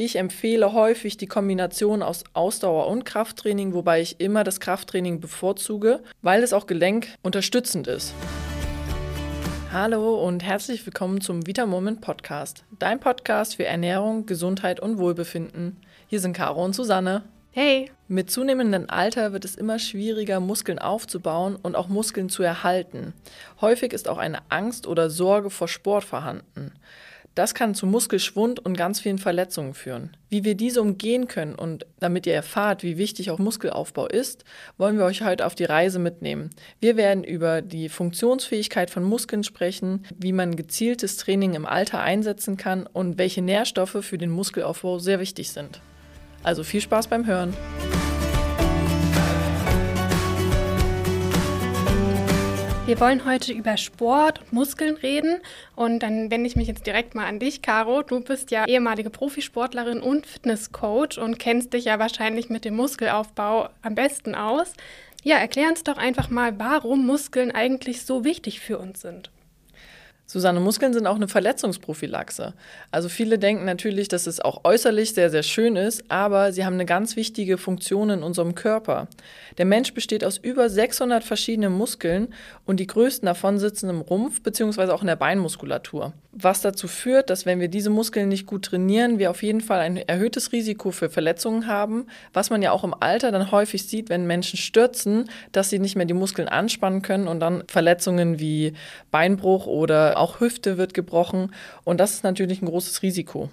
Ich empfehle häufig die Kombination aus Ausdauer und Krafttraining, wobei ich immer das Krafttraining bevorzuge, weil es auch gelenkunterstützend ist. Hallo und herzlich willkommen zum Vita Moment Podcast, dein Podcast für Ernährung, Gesundheit und Wohlbefinden. Hier sind Caro und Susanne. Hey! Mit zunehmendem Alter wird es immer schwieriger, Muskeln aufzubauen und auch Muskeln zu erhalten. Häufig ist auch eine Angst oder Sorge vor Sport vorhanden. Das kann zu Muskelschwund und ganz vielen Verletzungen führen. Wie wir diese umgehen können und damit ihr erfahrt, wie wichtig auch Muskelaufbau ist, wollen wir euch heute auf die Reise mitnehmen. Wir werden über die Funktionsfähigkeit von Muskeln sprechen, wie man gezieltes Training im Alter einsetzen kann und welche Nährstoffe für den Muskelaufbau sehr wichtig sind. Also viel Spaß beim Hören. Wir wollen heute über Sport und Muskeln reden. Und dann wende ich mich jetzt direkt mal an dich, Caro. Du bist ja ehemalige Profisportlerin und Fitnesscoach und kennst dich ja wahrscheinlich mit dem Muskelaufbau am besten aus. Ja, erklär uns doch einfach mal, warum Muskeln eigentlich so wichtig für uns sind. Susanne, Muskeln sind auch eine Verletzungsprophylaxe. Also viele denken natürlich, dass es auch äußerlich sehr, sehr schön ist, aber sie haben eine ganz wichtige Funktion in unserem Körper. Der Mensch besteht aus über 600 verschiedenen Muskeln und die größten davon sitzen im Rumpf bzw. auch in der Beinmuskulatur. Was dazu führt, dass wenn wir diese Muskeln nicht gut trainieren, wir auf jeden Fall ein erhöhtes Risiko für Verletzungen haben, was man ja auch im Alter dann häufig sieht, wenn Menschen stürzen, dass sie nicht mehr die Muskeln anspannen können und dann Verletzungen wie Beinbruch oder auch Hüfte wird gebrochen und das ist natürlich ein großes Risiko.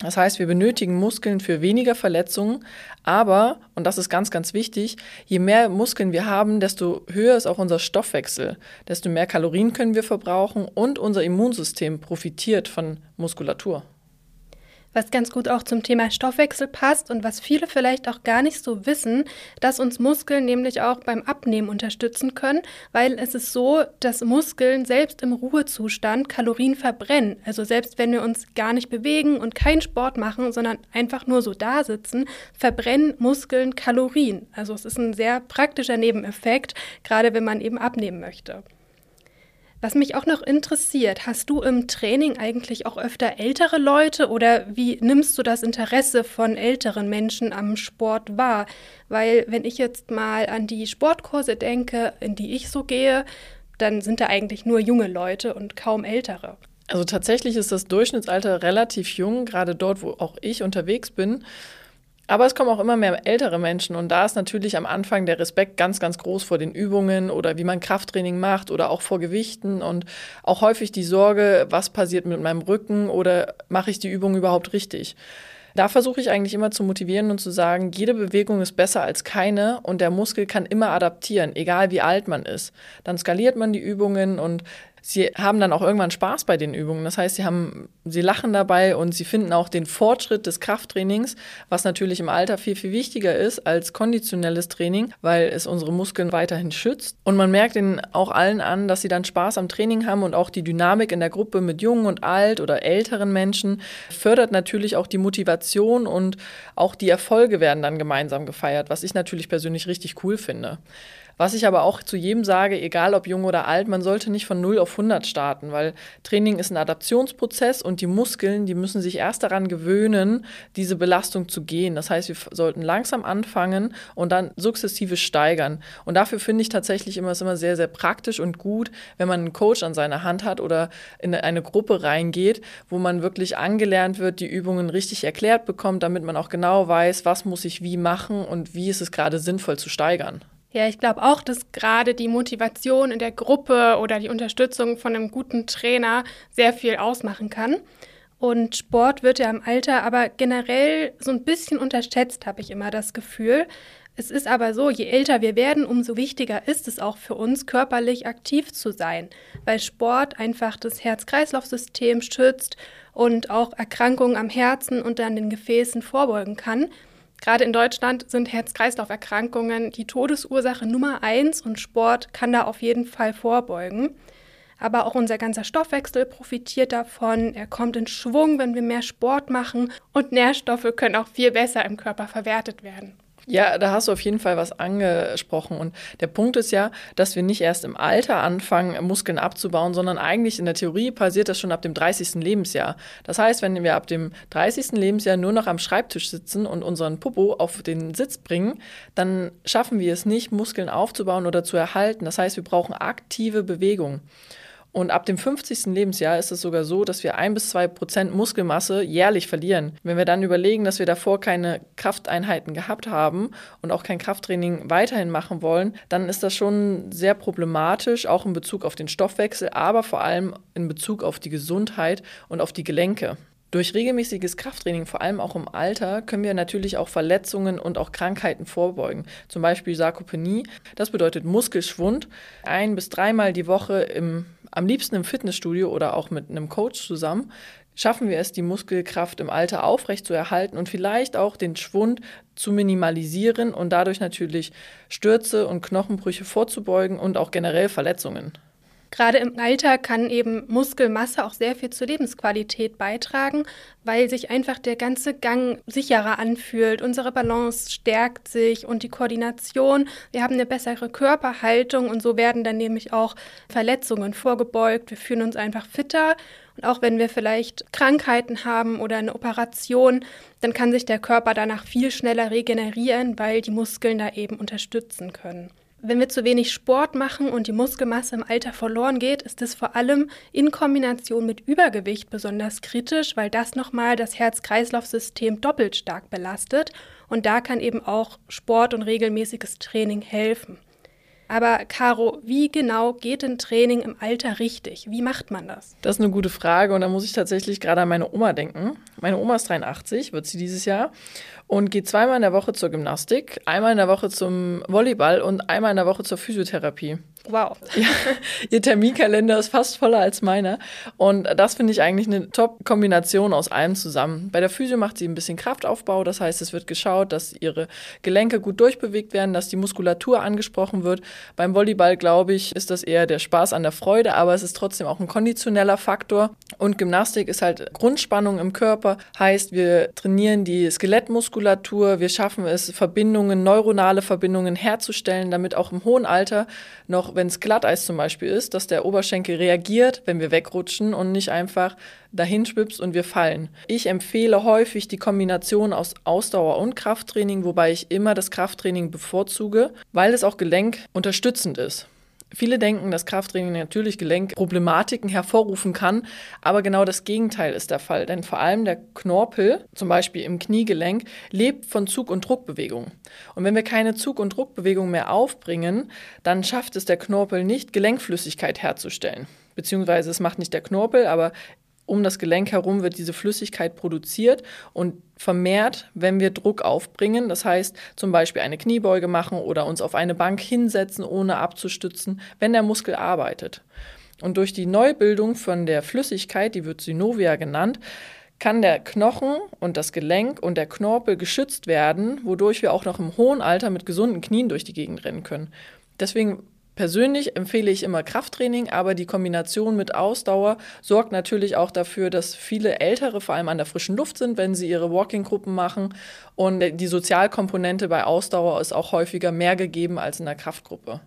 Das heißt, wir benötigen Muskeln für weniger Verletzungen, aber, und das ist ganz, ganz wichtig, je mehr Muskeln wir haben, desto höher ist auch unser Stoffwechsel, desto mehr Kalorien können wir verbrauchen und unser Immunsystem profitiert von Muskulatur was ganz gut auch zum Thema Stoffwechsel passt und was viele vielleicht auch gar nicht so wissen, dass uns Muskeln nämlich auch beim Abnehmen unterstützen können, weil es ist so, dass Muskeln selbst im Ruhezustand Kalorien verbrennen. Also selbst wenn wir uns gar nicht bewegen und keinen Sport machen, sondern einfach nur so da sitzen, verbrennen Muskeln Kalorien. Also es ist ein sehr praktischer Nebeneffekt, gerade wenn man eben abnehmen möchte. Was mich auch noch interessiert, hast du im Training eigentlich auch öfter ältere Leute oder wie nimmst du das Interesse von älteren Menschen am Sport wahr? Weil wenn ich jetzt mal an die Sportkurse denke, in die ich so gehe, dann sind da eigentlich nur junge Leute und kaum ältere. Also tatsächlich ist das Durchschnittsalter relativ jung, gerade dort, wo auch ich unterwegs bin. Aber es kommen auch immer mehr ältere Menschen und da ist natürlich am Anfang der Respekt ganz, ganz groß vor den Übungen oder wie man Krafttraining macht oder auch vor Gewichten und auch häufig die Sorge, was passiert mit meinem Rücken oder mache ich die Übung überhaupt richtig. Da versuche ich eigentlich immer zu motivieren und zu sagen, jede Bewegung ist besser als keine und der Muskel kann immer adaptieren, egal wie alt man ist. Dann skaliert man die Übungen und sie haben dann auch irgendwann Spaß bei den Übungen. Das heißt, sie haben, sie lachen dabei und sie finden auch den Fortschritt des Krafttrainings, was natürlich im Alter viel, viel wichtiger ist als konditionelles Training, weil es unsere Muskeln weiterhin schützt. Und man merkt ihnen auch allen an, dass sie dann Spaß am Training haben und auch die Dynamik in der Gruppe mit jungen und alt oder älteren Menschen fördert natürlich auch die Motivation und auch die Erfolge werden dann gemeinsam gefeiert, was ich natürlich persönlich richtig cool finde. Was ich aber auch zu jedem sage, egal ob jung oder alt, man sollte nicht von 0 auf 100 starten, weil Training ist ein Adaptionsprozess und die Muskeln, die müssen sich erst daran gewöhnen, diese Belastung zu gehen. Das heißt, wir sollten langsam anfangen und dann sukzessive steigern. Und dafür finde ich tatsächlich immer, es immer sehr, sehr praktisch und gut, wenn man einen Coach an seiner Hand hat oder in eine Gruppe reingeht, wo man wirklich angelernt wird, die Übungen richtig erklärt bekommt, damit man auch genau weiß, was muss ich wie machen und wie ist es gerade sinnvoll zu steigern. Ja, ich glaube auch, dass gerade die Motivation in der Gruppe oder die Unterstützung von einem guten Trainer sehr viel ausmachen kann. Und Sport wird ja im Alter aber generell so ein bisschen unterschätzt, habe ich immer das Gefühl. Es ist aber so, je älter wir werden, umso wichtiger ist es auch für uns, körperlich aktiv zu sein, weil Sport einfach das Herz-Kreislauf-System schützt und auch Erkrankungen am Herzen und an den Gefäßen vorbeugen kann. Gerade in Deutschland sind Herz-Kreislauf-Erkrankungen die Todesursache Nummer eins und Sport kann da auf jeden Fall vorbeugen. Aber auch unser ganzer Stoffwechsel profitiert davon. Er kommt in Schwung, wenn wir mehr Sport machen und Nährstoffe können auch viel besser im Körper verwertet werden. Ja, da hast du auf jeden Fall was angesprochen. Und der Punkt ist ja, dass wir nicht erst im Alter anfangen, Muskeln abzubauen, sondern eigentlich in der Theorie passiert das schon ab dem 30. Lebensjahr. Das heißt, wenn wir ab dem 30. Lebensjahr nur noch am Schreibtisch sitzen und unseren Popo auf den Sitz bringen, dann schaffen wir es nicht, Muskeln aufzubauen oder zu erhalten. Das heißt, wir brauchen aktive Bewegung. Und ab dem 50. Lebensjahr ist es sogar so, dass wir ein bis zwei Prozent Muskelmasse jährlich verlieren. Wenn wir dann überlegen, dass wir davor keine Krafteinheiten gehabt haben und auch kein Krafttraining weiterhin machen wollen, dann ist das schon sehr problematisch, auch in Bezug auf den Stoffwechsel, aber vor allem in Bezug auf die Gesundheit und auf die Gelenke. Durch regelmäßiges Krafttraining, vor allem auch im Alter, können wir natürlich auch Verletzungen und auch Krankheiten vorbeugen. Zum Beispiel Sarkopenie. Das bedeutet Muskelschwund. Ein bis dreimal die Woche im am liebsten im Fitnessstudio oder auch mit einem Coach zusammen, schaffen wir es, die Muskelkraft im Alter aufrecht zu erhalten und vielleicht auch den Schwund zu minimalisieren und dadurch natürlich Stürze und Knochenbrüche vorzubeugen und auch generell Verletzungen. Gerade im Alter kann eben Muskelmasse auch sehr viel zur Lebensqualität beitragen, weil sich einfach der ganze Gang sicherer anfühlt. Unsere Balance stärkt sich und die Koordination. Wir haben eine bessere Körperhaltung und so werden dann nämlich auch Verletzungen vorgebeugt. Wir fühlen uns einfach fitter. Und auch wenn wir vielleicht Krankheiten haben oder eine Operation, dann kann sich der Körper danach viel schneller regenerieren, weil die Muskeln da eben unterstützen können. Wenn wir zu wenig Sport machen und die Muskelmasse im Alter verloren geht, ist das vor allem in Kombination mit Übergewicht besonders kritisch, weil das nochmal das Herz-Kreislauf-System doppelt stark belastet. Und da kann eben auch Sport und regelmäßiges Training helfen. Aber Caro, wie genau geht ein Training im Alter richtig? Wie macht man das? Das ist eine gute Frage und da muss ich tatsächlich gerade an meine Oma denken. Meine Oma ist 83, wird sie dieses Jahr und geht zweimal in der Woche zur Gymnastik, einmal in der Woche zum Volleyball und einmal in der Woche zur Physiotherapie. Wow. Ja, ihr Terminkalender ist fast voller als meiner. Und das finde ich eigentlich eine Top-Kombination aus allem zusammen. Bei der Physio macht sie ein bisschen Kraftaufbau. Das heißt, es wird geschaut, dass ihre Gelenke gut durchbewegt werden, dass die Muskulatur angesprochen wird. Beim Volleyball, glaube ich, ist das eher der Spaß an der Freude, aber es ist trotzdem auch ein konditioneller Faktor. Und Gymnastik ist halt Grundspannung im Körper. Heißt, wir trainieren die Skelettmuskulatur. Wir schaffen es, Verbindungen, neuronale Verbindungen herzustellen, damit auch im hohen Alter noch wenn es Glatteis zum Beispiel ist, dass der Oberschenkel reagiert, wenn wir wegrutschen und nicht einfach dahin schwipst und wir fallen. Ich empfehle häufig die Kombination aus Ausdauer und Krafttraining, wobei ich immer das Krafttraining bevorzuge, weil es auch gelenkunterstützend ist. Viele denken, dass Krafttraining natürlich Gelenkproblematiken hervorrufen kann, aber genau das Gegenteil ist der Fall. Denn vor allem der Knorpel, zum Beispiel im Kniegelenk, lebt von Zug- und Druckbewegung. Und wenn wir keine Zug- und Druckbewegung mehr aufbringen, dann schafft es der Knorpel nicht, Gelenkflüssigkeit herzustellen. Beziehungsweise es macht nicht der Knorpel, aber um das Gelenk herum wird diese Flüssigkeit produziert und vermehrt, wenn wir Druck aufbringen. Das heißt, zum Beispiel eine Kniebeuge machen oder uns auf eine Bank hinsetzen, ohne abzustützen, wenn der Muskel arbeitet. Und durch die Neubildung von der Flüssigkeit, die wird Synovia genannt, kann der Knochen und das Gelenk und der Knorpel geschützt werden, wodurch wir auch noch im hohen Alter mit gesunden Knien durch die Gegend rennen können. Deswegen Persönlich empfehle ich immer Krafttraining, aber die Kombination mit Ausdauer sorgt natürlich auch dafür, dass viele Ältere vor allem an der frischen Luft sind, wenn sie ihre Walking-Gruppen machen. Und die Sozialkomponente bei Ausdauer ist auch häufiger mehr gegeben als in der Kraftgruppe.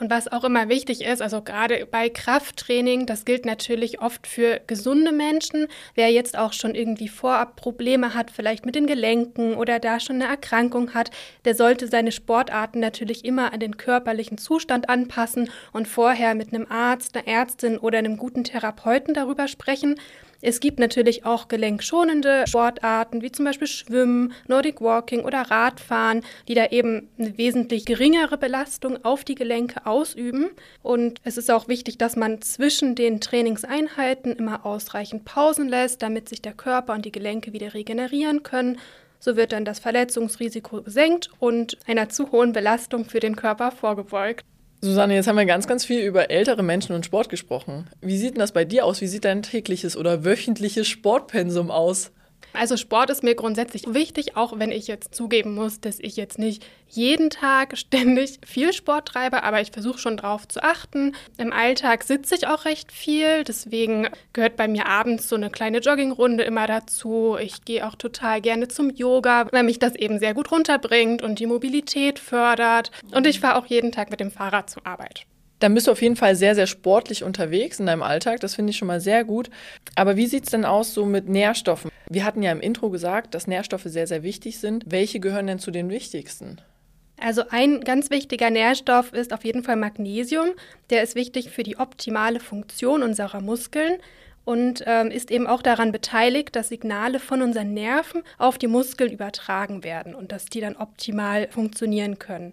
Und was auch immer wichtig ist, also gerade bei Krafttraining, das gilt natürlich oft für gesunde Menschen. Wer jetzt auch schon irgendwie vorab Probleme hat, vielleicht mit den Gelenken oder da schon eine Erkrankung hat, der sollte seine Sportarten natürlich immer an den körperlichen Zustand anpassen und vorher mit einem Arzt, einer Ärztin oder einem guten Therapeuten darüber sprechen. Es gibt natürlich auch gelenkschonende Sportarten, wie zum Beispiel Schwimmen, Nordic Walking oder Radfahren, die da eben eine wesentlich geringere Belastung auf die Gelenke ausüben. Und es ist auch wichtig, dass man zwischen den Trainingseinheiten immer ausreichend Pausen lässt, damit sich der Körper und die Gelenke wieder regenerieren können. So wird dann das Verletzungsrisiko gesenkt und einer zu hohen Belastung für den Körper vorgebeugt. Susanne, jetzt haben wir ganz, ganz viel über ältere Menschen und Sport gesprochen. Wie sieht denn das bei dir aus? Wie sieht dein tägliches oder wöchentliches Sportpensum aus? Also Sport ist mir grundsätzlich wichtig, auch wenn ich jetzt zugeben muss, dass ich jetzt nicht jeden Tag ständig viel Sport treibe, aber ich versuche schon drauf zu achten. Im Alltag sitze ich auch recht viel, deswegen gehört bei mir abends so eine kleine Joggingrunde immer dazu. Ich gehe auch total gerne zum Yoga, weil mich das eben sehr gut runterbringt und die Mobilität fördert. Und ich fahre auch jeden Tag mit dem Fahrrad zur Arbeit. Dann bist du auf jeden Fall sehr, sehr sportlich unterwegs in deinem Alltag. Das finde ich schon mal sehr gut. Aber wie sieht es denn aus so mit Nährstoffen? Wir hatten ja im Intro gesagt, dass Nährstoffe sehr, sehr wichtig sind. Welche gehören denn zu den wichtigsten? Also ein ganz wichtiger Nährstoff ist auf jeden Fall Magnesium. Der ist wichtig für die optimale Funktion unserer Muskeln und ähm, ist eben auch daran beteiligt, dass Signale von unseren Nerven auf die Muskeln übertragen werden und dass die dann optimal funktionieren können.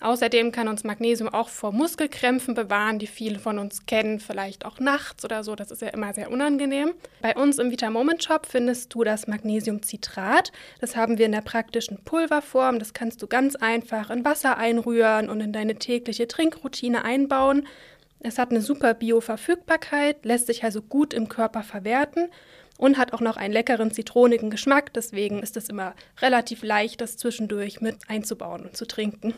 Außerdem kann uns Magnesium auch vor Muskelkrämpfen bewahren, die viele von uns kennen, vielleicht auch nachts oder so. Das ist ja immer sehr unangenehm. Bei uns im Vita Moment Shop findest du das Magnesiumcitrat. Das haben wir in der praktischen Pulverform. Das kannst du ganz einfach in Wasser einrühren und in deine tägliche Trinkroutine einbauen. Es hat eine super Bioverfügbarkeit, lässt sich also gut im Körper verwerten und hat auch noch einen leckeren zitronigen Geschmack. Deswegen ist es immer relativ leicht, das zwischendurch mit einzubauen und zu trinken.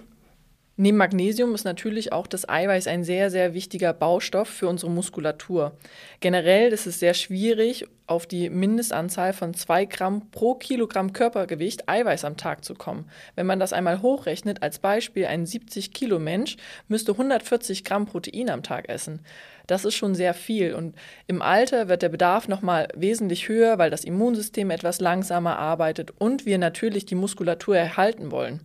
Neben Magnesium ist natürlich auch das Eiweiß ein sehr, sehr wichtiger Baustoff für unsere Muskulatur. Generell ist es sehr schwierig, auf die Mindestanzahl von 2 Gramm pro Kilogramm Körpergewicht Eiweiß am Tag zu kommen. Wenn man das einmal hochrechnet, als Beispiel ein 70 Kilo Mensch müsste 140 Gramm Protein am Tag essen. Das ist schon sehr viel und im Alter wird der Bedarf nochmal wesentlich höher, weil das Immunsystem etwas langsamer arbeitet und wir natürlich die Muskulatur erhalten wollen.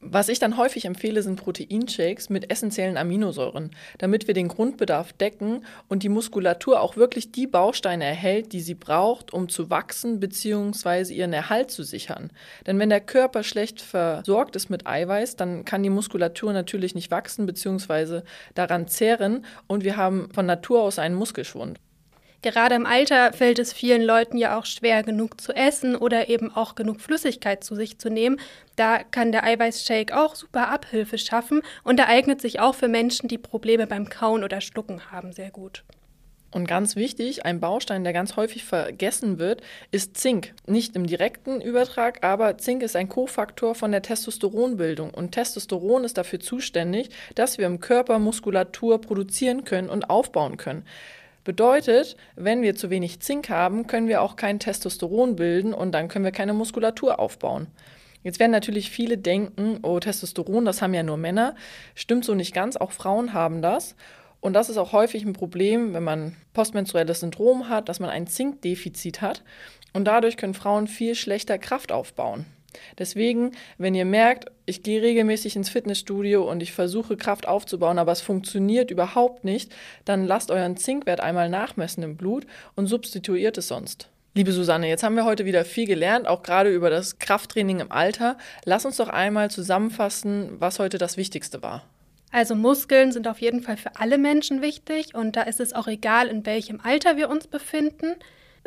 Was ich dann häufig empfehle, sind Proteinshakes mit essentiellen Aminosäuren, damit wir den Grundbedarf decken und die Muskulatur auch wirklich die Bausteine erhält, die sie braucht, um zu wachsen bzw. ihren Erhalt zu sichern. Denn wenn der Körper schlecht versorgt ist mit Eiweiß, dann kann die Muskulatur natürlich nicht wachsen bzw. daran zehren und wir haben von Natur aus einen Muskelschwund. Gerade im Alter fällt es vielen Leuten ja auch schwer, genug zu essen oder eben auch genug Flüssigkeit zu sich zu nehmen. Da kann der Eiweißshake auch super Abhilfe schaffen und er eignet sich auch für Menschen, die Probleme beim Kauen oder Schlucken haben, sehr gut. Und ganz wichtig, ein Baustein, der ganz häufig vergessen wird, ist Zink. Nicht im direkten Übertrag, aber Zink ist ein Kofaktor von der Testosteronbildung. Und Testosteron ist dafür zuständig, dass wir im Körper Muskulatur produzieren können und aufbauen können. Bedeutet, wenn wir zu wenig Zink haben, können wir auch kein Testosteron bilden und dann können wir keine Muskulatur aufbauen. Jetzt werden natürlich viele denken, oh, Testosteron, das haben ja nur Männer. Stimmt so nicht ganz, auch Frauen haben das. Und das ist auch häufig ein Problem, wenn man postmenstruelles Syndrom hat, dass man ein Zinkdefizit hat. Und dadurch können Frauen viel schlechter Kraft aufbauen. Deswegen, wenn ihr merkt, ich gehe regelmäßig ins Fitnessstudio und ich versuche Kraft aufzubauen, aber es funktioniert überhaupt nicht, dann lasst euren Zinkwert einmal nachmessen im Blut und substituiert es sonst. Liebe Susanne, jetzt haben wir heute wieder viel gelernt, auch gerade über das Krafttraining im Alter. Lass uns doch einmal zusammenfassen, was heute das Wichtigste war. Also Muskeln sind auf jeden Fall für alle Menschen wichtig und da ist es auch egal, in welchem Alter wir uns befinden.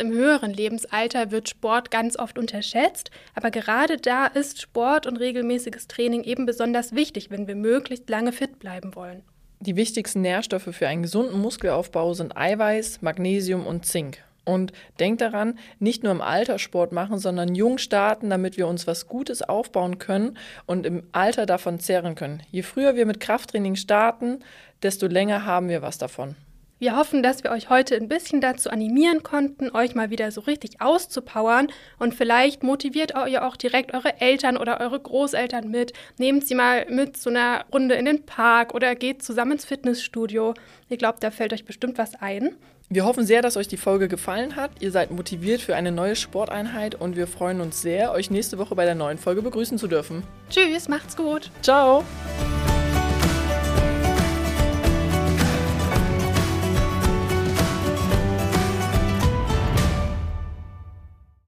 Im höheren Lebensalter wird Sport ganz oft unterschätzt, aber gerade da ist Sport und regelmäßiges Training eben besonders wichtig, wenn wir möglichst lange fit bleiben wollen. Die wichtigsten Nährstoffe für einen gesunden Muskelaufbau sind Eiweiß, Magnesium und Zink. Und denkt daran, nicht nur im Alter Sport machen, sondern jung starten, damit wir uns was Gutes aufbauen können und im Alter davon zehren können. Je früher wir mit Krafttraining starten, desto länger haben wir was davon. Wir hoffen, dass wir euch heute ein bisschen dazu animieren konnten, euch mal wieder so richtig auszupowern und vielleicht motiviert ihr auch direkt eure Eltern oder eure Großeltern mit. Nehmt sie mal mit zu einer Runde in den Park oder geht zusammen ins Fitnessstudio. Ich glaube, da fällt euch bestimmt was ein. Wir hoffen sehr, dass euch die Folge gefallen hat. Ihr seid motiviert für eine neue Sporteinheit und wir freuen uns sehr, euch nächste Woche bei der neuen Folge begrüßen zu dürfen. Tschüss, macht's gut. Ciao.